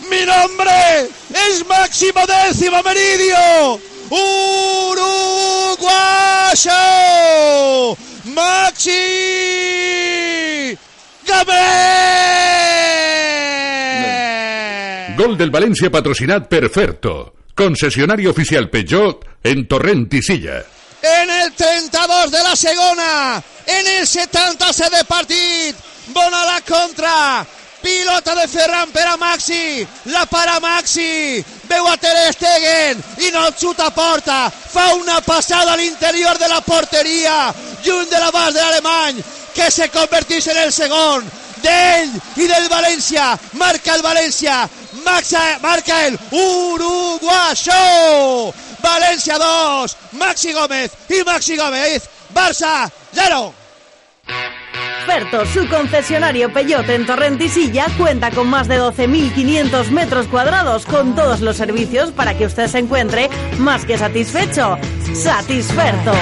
¡Mi nombre es Máximo Décimo Meridio! ¡Uruguayo! ¡Maxi! ¡Gabriel! Gol del Valencia patrocinat per Ferto. Concessionari oficial Peugeot en Torrent i Silla. en el 32 de la segona, en el 77 de partit, bona la contra, pilota de Ferran per a Maxi, la para Maxi, veu a Ter Stegen i no xuta porta, fa una passada a l'interior de la porteria, lluny de l'abast de l'alemany, que se convertís en el segon d'ell i del València, marca el València, Maxa, marca el Uruguayo, Valencia 2, Maxi Gómez y Maxi Gómez, Barça 0. Ferto, su concesionario Peyote en Torrentisilla, cuenta con más de 12.500 metros cuadrados con todos los servicios para que usted se encuentre más que satisfecho. Satisferto.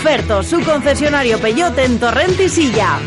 Ferto, su concesionario Peyote en Torrentisilla.